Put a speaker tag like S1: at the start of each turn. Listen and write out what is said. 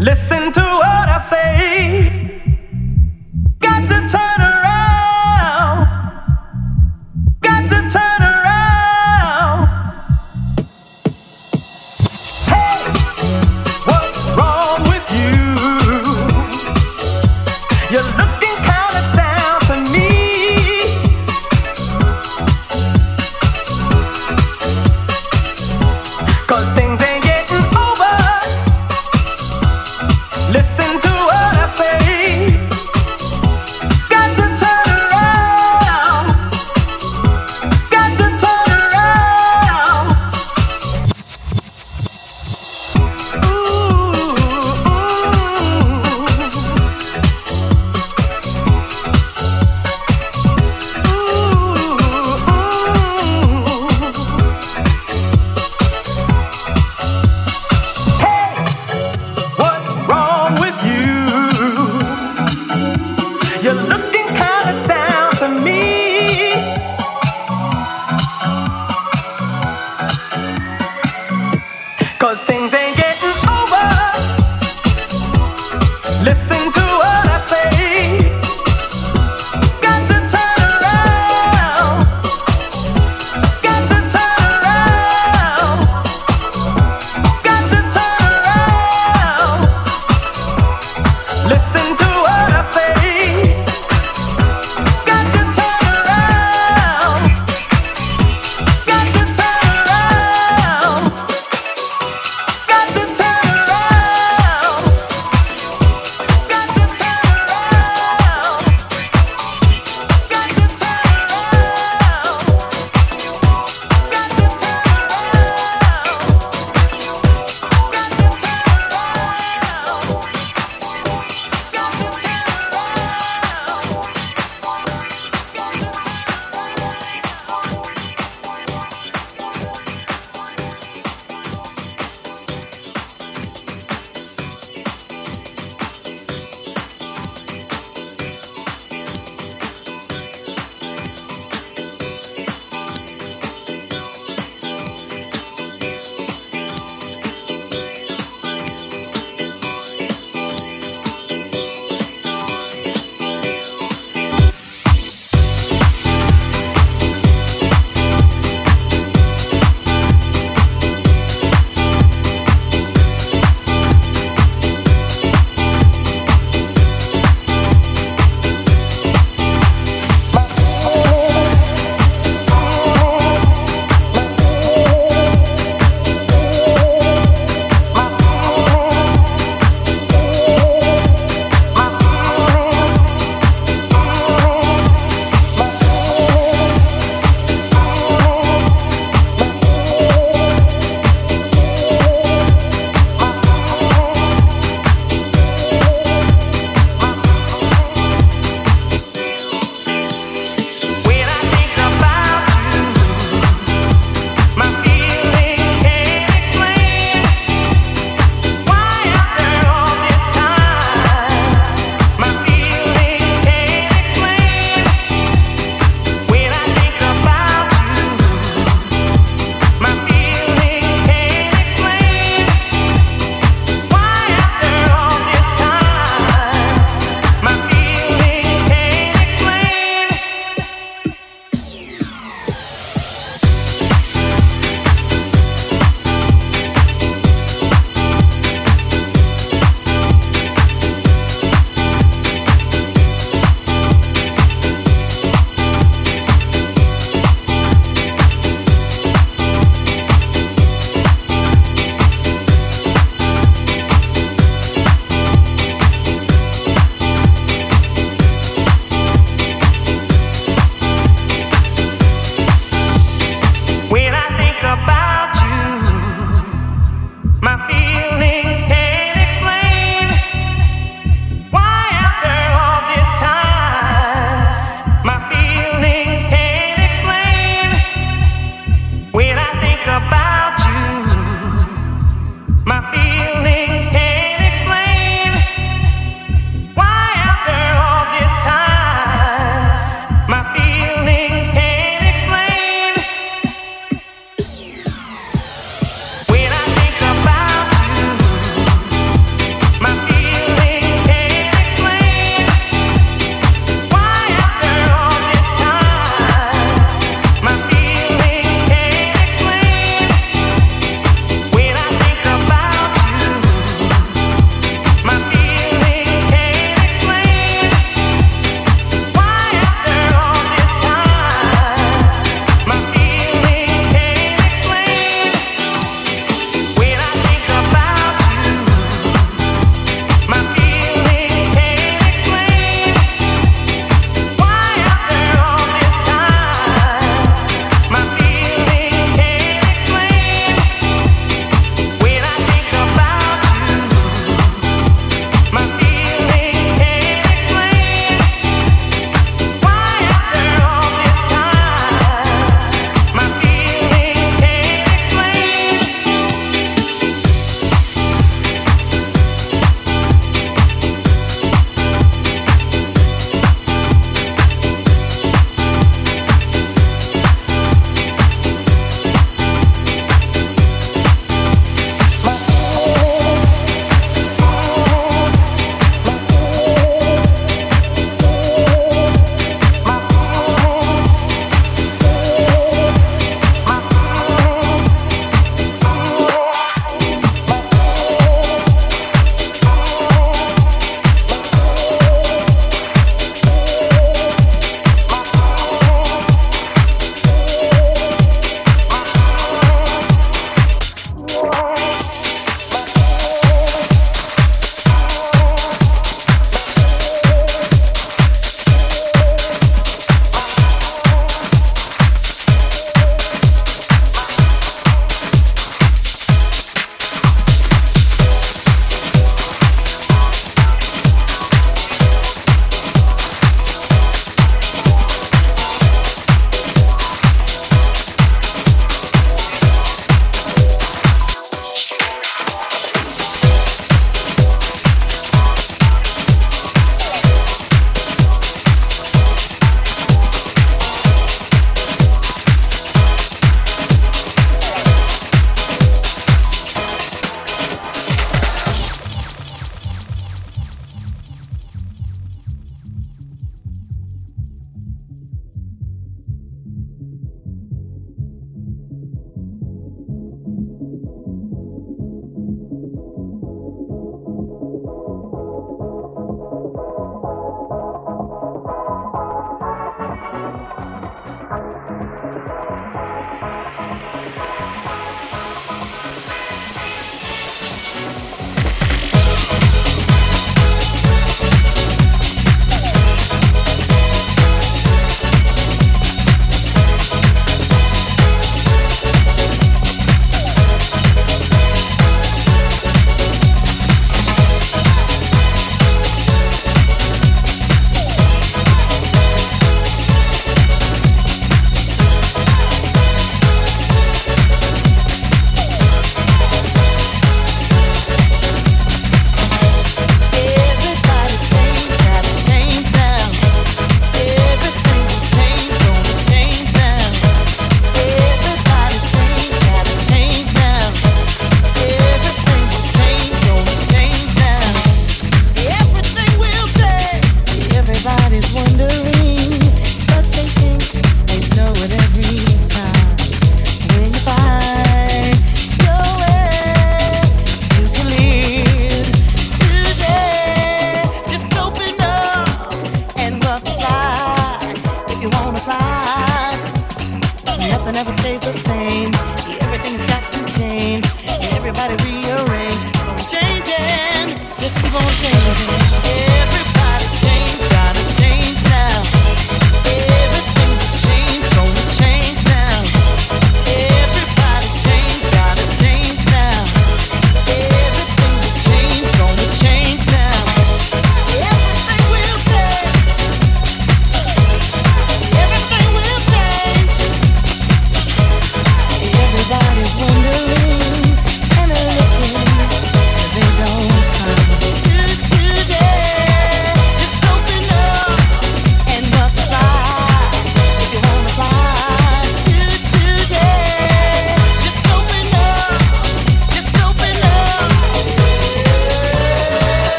S1: Listen to what